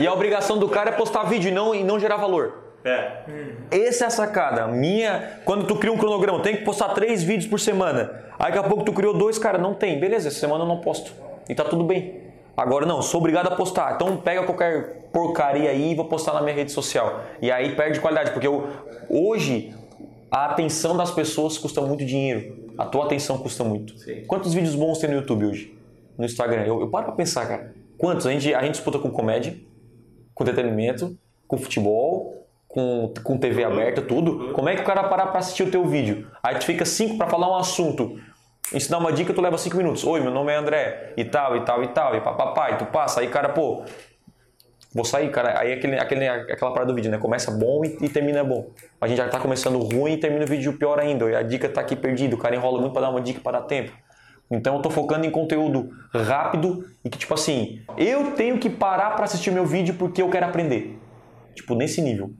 E a obrigação do cara é postar vídeo e não, e não gerar valor. É. Essa é a sacada. A Minha, quando tu cria um cronograma, tem que postar três vídeos por semana. Aí daqui a pouco tu criou dois, cara, não tem. Beleza, essa semana eu não posto. E tá tudo bem. Agora não, sou obrigado a postar. Então pega qualquer porcaria aí e vou postar na minha rede social. E aí perde qualidade, porque eu, hoje a atenção das pessoas custa muito dinheiro. A tua atenção custa muito. Sim. Quantos vídeos bons tem no YouTube hoje? No Instagram? Eu, eu paro pra pensar, cara. Quantos? A gente, a gente disputa com comédia, com entretenimento, com futebol, com, com TV aberta, tudo. Como é que o cara parar pra assistir o teu vídeo? Aí tu fica cinco pra falar um assunto. Ensinar uma dica, tu leva cinco minutos. Oi, meu nome é André. E tal, e tal, e tal. E papapá. E tu passa. Aí, cara, pô, Vou sair, cara. Aí aquele, aquele, aquela parada do vídeo, né? Começa bom e, e termina bom. A gente já tá começando ruim e termina o vídeo pior ainda. E a dica tá aqui perdida. O cara enrola muito pra dar uma dica para dar tempo. Então eu tô focando em conteúdo rápido e que, tipo assim, eu tenho que parar pra assistir meu vídeo porque eu quero aprender. Tipo, nesse nível.